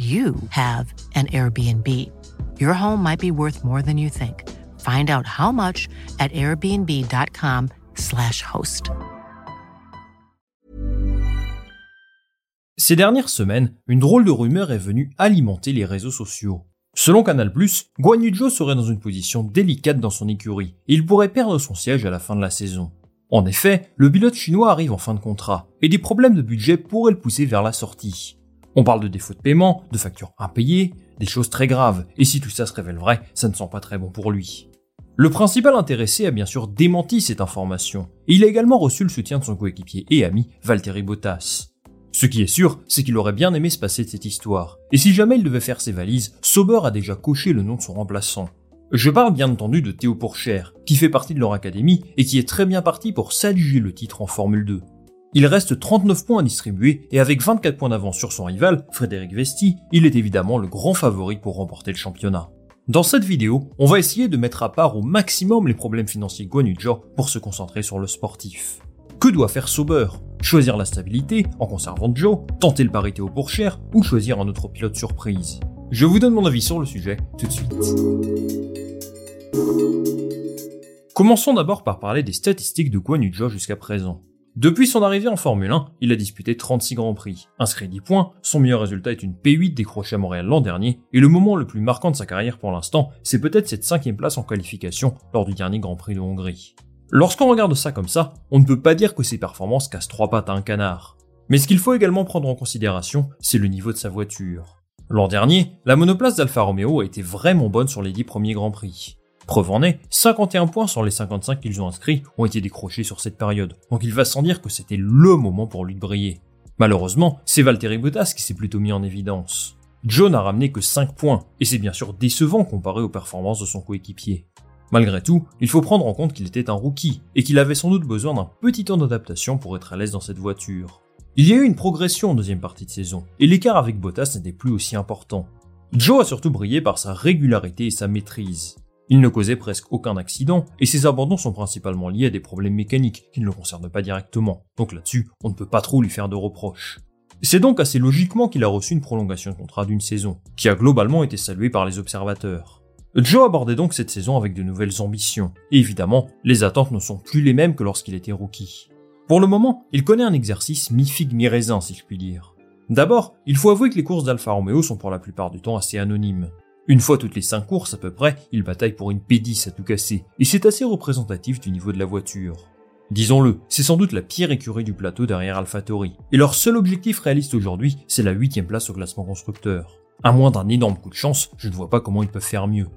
you have an Airbnb. Your home might be worth more than you think. Find out how much at airbnb.com/slash host. Ces dernières semaines, une drôle de rumeur est venue alimenter les réseaux sociaux. Selon Canal+, Guan Yu Zhou serait dans une position délicate dans son écurie et il pourrait perdre son siège à la fin de la saison. En effet, le pilote chinois arrive en fin de contrat et des problèmes de budget pourraient le pousser vers la sortie. On parle de défaut de paiement, de factures impayées, des choses très graves, et si tout ça se révèle vrai, ça ne sent pas très bon pour lui. Le principal intéressé a bien sûr démenti cette information, et il a également reçu le soutien de son coéquipier et ami Valtteri Bottas. Ce qui est sûr, c'est qu'il aurait bien aimé se passer de cette histoire, et si jamais il devait faire ses valises, Sauber a déjà coché le nom de son remplaçant. Je parle bien entendu de Théo Pourchère, qui fait partie de leur académie et qui est très bien parti pour s'alléger le titre en Formule 2. Il reste 39 points à distribuer et avec 24 points d'avance sur son rival, Frédéric Vesti, il est évidemment le grand favori pour remporter le championnat. Dans cette vidéo, on va essayer de mettre à part au maximum les problèmes financiers Guanujo pour se concentrer sur le sportif. Que doit faire Sauber? Choisir la stabilité en conservant Joe, tenter le parité au pour cher ou choisir un autre pilote surprise? Je vous donne mon avis sur le sujet tout de suite. Commençons d'abord par parler des statistiques de Guanujo jusqu'à présent. Depuis son arrivée en Formule 1, il a disputé 36 Grands Prix, inscrit 10 points, son meilleur résultat est une P8 décrochée à Montréal l'an dernier, et le moment le plus marquant de sa carrière pour l'instant, c'est peut-être cette cinquième place en qualification lors du dernier Grand Prix de Hongrie. Lorsqu'on regarde ça comme ça, on ne peut pas dire que ses performances cassent trois pattes à un canard. Mais ce qu'il faut également prendre en considération, c'est le niveau de sa voiture. L'an dernier, la monoplace d'Alfa Romeo a été vraiment bonne sur les 10 premiers Grands Prix. Preuve en est, 51 points sur les 55 qu'ils ont inscrits ont été décrochés sur cette période, donc il va sans dire que c'était LE moment pour lui de briller. Malheureusement, c'est Valtteri Bottas qui s'est plutôt mis en évidence. Joe n'a ramené que 5 points, et c'est bien sûr décevant comparé aux performances de son coéquipier. Malgré tout, il faut prendre en compte qu'il était un rookie, et qu'il avait sans doute besoin d'un petit temps d'adaptation pour être à l'aise dans cette voiture. Il y a eu une progression en deuxième partie de saison, et l'écart avec Bottas n'était plus aussi important. Joe a surtout brillé par sa régularité et sa maîtrise. Il ne causait presque aucun accident, et ses abandons sont principalement liés à des problèmes mécaniques qui ne le concernent pas directement, donc là-dessus, on ne peut pas trop lui faire de reproches. C'est donc assez logiquement qu'il a reçu une prolongation de contrat d'une saison, qui a globalement été saluée par les observateurs. Joe abordait donc cette saison avec de nouvelles ambitions, et évidemment, les attentes ne sont plus les mêmes que lorsqu'il était rookie. Pour le moment, il connaît un exercice mi-figue mi-raisin si je puis dire. D'abord, il faut avouer que les courses d'Alfa Romeo sont pour la plupart du temps assez anonymes. Une fois toutes les 5 courses à peu près, il bataille pour une P10 à tout casser, et c'est assez représentatif du niveau de la voiture. Disons-le, c'est sans doute la pire écurie du plateau derrière AlphaTauri, et leur seul objectif réaliste aujourd'hui, c'est la 8 place au classement constructeur. À moins d'un énorme coup de chance, je ne vois pas comment ils peuvent faire mieux.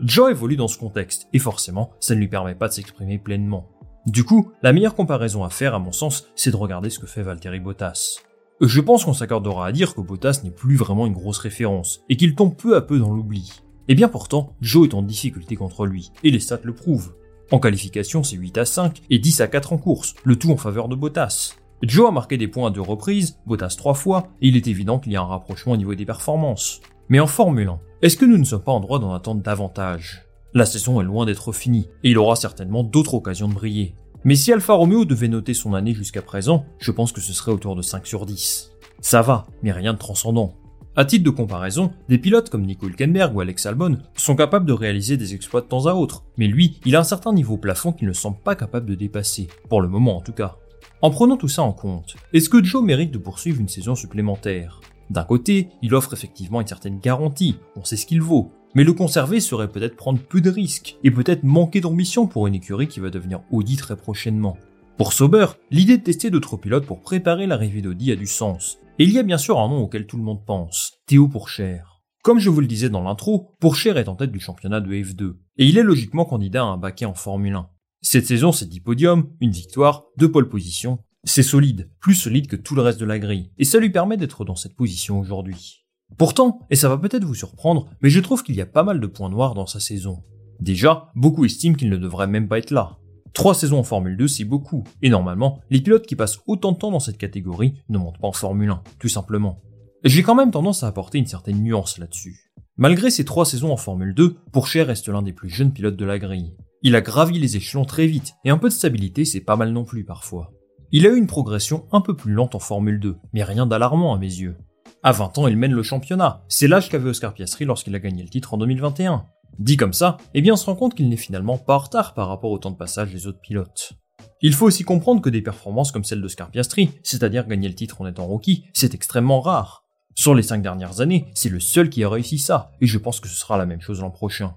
Joe évolue dans ce contexte, et forcément, ça ne lui permet pas de s'exprimer pleinement. Du coup, la meilleure comparaison à faire, à mon sens, c'est de regarder ce que fait Valtteri Bottas. Je pense qu'on s'accordera à dire que Bottas n'est plus vraiment une grosse référence, et qu'il tombe peu à peu dans l'oubli. Et bien pourtant, Joe est en difficulté contre lui, et les stats le prouvent. En qualification, c'est 8 à 5 et 10 à 4 en course, le tout en faveur de Bottas. Joe a marqué des points à deux reprises, Bottas trois fois, et il est évident qu'il y a un rapprochement au niveau des performances. Mais en Formule 1, est-ce que nous ne sommes pas en droit d'en attendre davantage? La saison est loin d'être finie, et il aura certainement d'autres occasions de briller. Mais si Alfa Romeo devait noter son année jusqu'à présent, je pense que ce serait autour de 5 sur 10. Ça va, mais rien de transcendant. À titre de comparaison, des pilotes comme Nico Hülkenberg ou Alex Albon sont capables de réaliser des exploits de temps à autre, mais lui, il a un certain niveau plafond qu'il ne semble pas capable de dépasser, pour le moment en tout cas. En prenant tout ça en compte, est-ce que Joe mérite de poursuivre une saison supplémentaire? D'un côté, il offre effectivement une certaine garantie, on sait ce qu'il vaut, mais le conserver serait peut-être prendre peu de risques, et peut-être manquer d'ambition pour une écurie qui va devenir Audi très prochainement. Pour Sauber, l'idée de tester d'autres pilotes pour préparer l'arrivée d'Audi a du sens, et il y a bien sûr un nom auquel tout le monde pense, Théo Pourchère. Comme je vous le disais dans l'intro, Pourchère est en tête du championnat de F2, et il est logiquement candidat à un baquet en Formule 1. Cette saison, c'est 10 podiums, une victoire, deux pole positions. C'est solide, plus solide que tout le reste de la grille, et ça lui permet d'être dans cette position aujourd'hui. Pourtant, et ça va peut-être vous surprendre, mais je trouve qu'il y a pas mal de points noirs dans sa saison. Déjà, beaucoup estiment qu'il ne devrait même pas être là. Trois saisons en Formule 2, c'est beaucoup, et normalement, les pilotes qui passent autant de temps dans cette catégorie ne montent pas en Formule 1, tout simplement. J'ai quand même tendance à apporter une certaine nuance là-dessus. Malgré ces trois saisons en Formule 2, Pourchaire reste l'un des plus jeunes pilotes de la grille. Il a gravi les échelons très vite, et un peu de stabilité c'est pas mal non plus parfois. Il a eu une progression un peu plus lente en Formule 2, mais rien d'alarmant à mes yeux. À 20 ans, il mène le championnat. C'est l'âge qu'avait Oscar Piastri lorsqu'il a gagné le titre en 2021. Dit comme ça, eh bien on se rend compte qu'il n'est finalement pas en retard par rapport au temps de passage des autres pilotes. Il faut aussi comprendre que des performances comme celle d'Oscar Piastri, c'est-à-dire gagner le titre en étant rookie, c'est extrêmement rare. Sur les 5 dernières années, c'est le seul qui a réussi ça, et je pense que ce sera la même chose l'an prochain.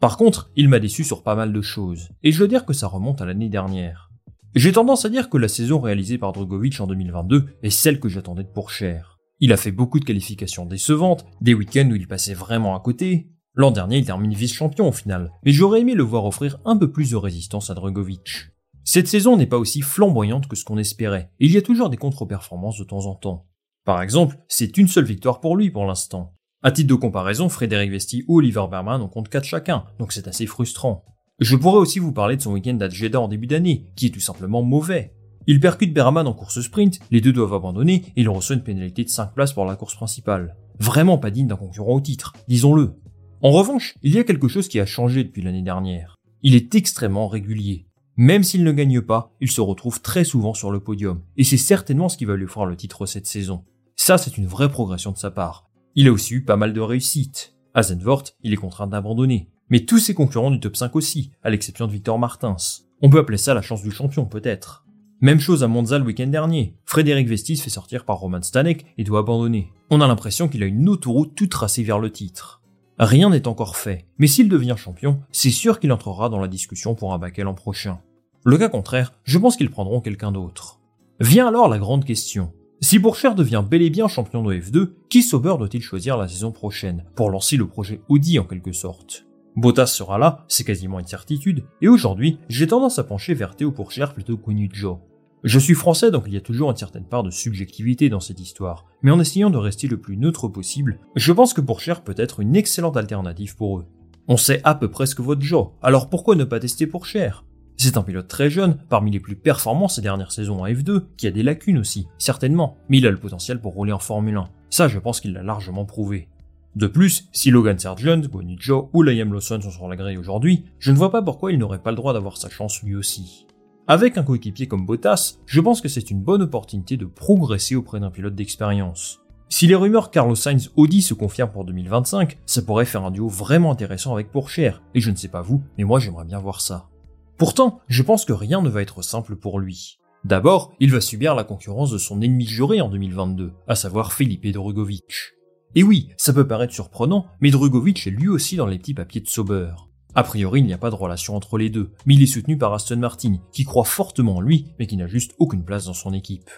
Par contre, il m'a déçu sur pas mal de choses, et je veux dire que ça remonte à l'année dernière. J'ai tendance à dire que la saison réalisée par Drogovic en 2022 est celle que j'attendais de pour cher. Il a fait beaucoup de qualifications décevantes, des week-ends où il passait vraiment à côté. L'an dernier, il termine vice-champion au final, mais j'aurais aimé le voir offrir un peu plus de résistance à Drogovic. Cette saison n'est pas aussi flamboyante que ce qu'on espérait, et il y a toujours des contre-performances de temps en temps. Par exemple, c'est une seule victoire pour lui pour l'instant. À titre de comparaison, Frédéric Vesti ou Oliver Berman en comptent 4 chacun, donc c'est assez frustrant. Je pourrais aussi vous parler de son week-end à en début d'année, qui est tout simplement mauvais. Il percute Berman en course sprint, les deux doivent abandonner et il reçoit une pénalité de 5 places pour la course principale. Vraiment pas digne d'un concurrent au titre, disons-le. En revanche, il y a quelque chose qui a changé depuis l'année dernière. Il est extrêmement régulier. Même s'il ne gagne pas, il se retrouve très souvent sur le podium, et c'est certainement ce qui va lui faire le titre cette saison. Ça, c'est une vraie progression de sa part. Il a aussi eu pas mal de réussites. À Zandvoort, il est contraint d'abandonner. Mais tous ses concurrents du top 5 aussi, à l'exception de Victor Martins. On peut appeler ça la chance du champion, peut-être. Même chose à Monza le week-end dernier. Frédéric Vestis fait sortir par Roman Stanek et doit abandonner. On a l'impression qu'il a une autoroute toute tracée vers le titre. Rien n'est encore fait, mais s'il devient champion, c'est sûr qu'il entrera dans la discussion pour un baquet l'an prochain. Le cas contraire, je pense qu'ils prendront quelqu'un d'autre. Vient alors la grande question. Si Pourchère devient bel et bien champion de F2, qui Sauber doit-il choisir la saison prochaine pour lancer le projet Audi en quelque sorte? Bottas sera là, c'est quasiment une certitude, et aujourd'hui, j'ai tendance à pencher vers Théo Pourchère plutôt Joe. Je suis français donc il y a toujours une certaine part de subjectivité dans cette histoire, mais en essayant de rester le plus neutre possible, je pense que Pourchère peut être une excellente alternative pour eux. On sait à peu près ce que votre Joe, alors pourquoi ne pas tester Pourchère c'est un pilote très jeune, parmi les plus performants ces dernières saisons en F2, qui a des lacunes aussi, certainement, mais il a le potentiel pour rouler en Formule 1. Ça, je pense qu'il l'a largement prouvé. De plus, si Logan Sargent, Zhou ou Liam Lawson sont sur la grille aujourd'hui, je ne vois pas pourquoi il n'aurait pas le droit d'avoir sa chance lui aussi. Avec un coéquipier comme Bottas, je pense que c'est une bonne opportunité de progresser auprès d'un pilote d'expérience. Si les rumeurs Carlos Sainz Audi se confirment pour 2025, ça pourrait faire un duo vraiment intéressant avec Pourchère, et je ne sais pas vous, mais moi j'aimerais bien voir ça. Pourtant, je pense que rien ne va être simple pour lui. D'abord, il va subir la concurrence de son ennemi juré en 2022, à savoir Felipe Drugovic. Et oui, ça peut paraître surprenant, mais Drugovic est lui aussi dans les petits papiers de Sauber. A priori, il n'y a pas de relation entre les deux, mais il est soutenu par Aston Martin, qui croit fortement en lui, mais qui n'a juste aucune place dans son équipe.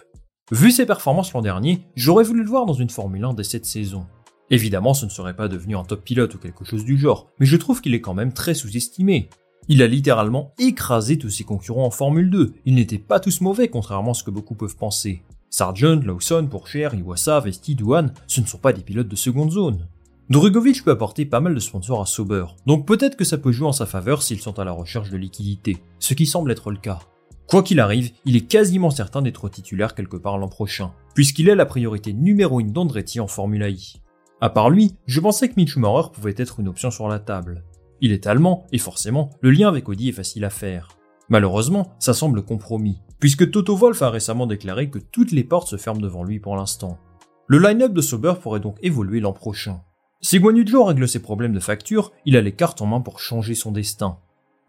Vu ses performances l'an dernier, j'aurais voulu le voir dans une Formule 1 dès cette saison. Évidemment, ce ne serait pas devenu un top pilote ou quelque chose du genre, mais je trouve qu'il est quand même très sous-estimé. Il a littéralement écrasé tous ses concurrents en Formule 2. Ils n'étaient pas tous mauvais, contrairement à ce que beaucoup peuvent penser. Sargent, Lawson, Pourchère, Iwasa, Vesti, Douane, ce ne sont pas des pilotes de seconde zone. Drugovic peut apporter pas mal de sponsors à Sauber, donc peut-être que ça peut jouer en sa faveur s'ils sont à la recherche de liquidité, ce qui semble être le cas. Quoi qu'il arrive, il est quasiment certain d'être titulaire quelque part l'an prochain, puisqu'il est la priorité numéro 1 d'Andretti en Formula I. À part lui, je pensais que Mitch Schumacher pouvait être une option sur la table. Il est allemand, et forcément, le lien avec Audi est facile à faire. Malheureusement, ça semble compromis, puisque Toto Wolff a récemment déclaré que toutes les portes se ferment devant lui pour l'instant. Le line-up de Sauber pourrait donc évoluer l'an prochain. Si Guanyujo règle ses problèmes de facture, il a les cartes en main pour changer son destin.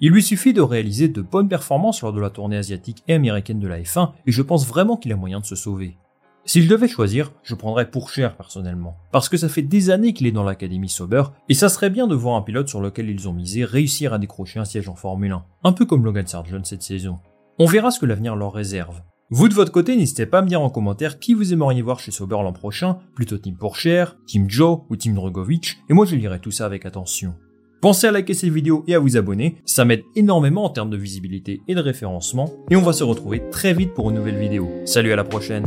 Il lui suffit de réaliser de bonnes performances lors de la tournée asiatique et américaine de la F1 et je pense vraiment qu'il a moyen de se sauver. Si je devais choisir, je prendrais pour cher personnellement, parce que ça fait des années qu'il est dans l'académie Sauber, et ça serait bien de voir un pilote sur lequel ils ont misé réussir à décrocher un siège en Formule 1, un peu comme Logan Sargent cette saison. On verra ce que l'avenir leur réserve. Vous de votre côté, n'hésitez pas à me dire en commentaire qui vous aimeriez voir chez Sauber l'an prochain, plutôt Team Pourchère, Team Joe ou Team Drogovic, et moi je lirai tout ça avec attention. Pensez à liker cette vidéo et à vous abonner, ça m'aide énormément en termes de visibilité et de référencement, et on va se retrouver très vite pour une nouvelle vidéo. Salut à la prochaine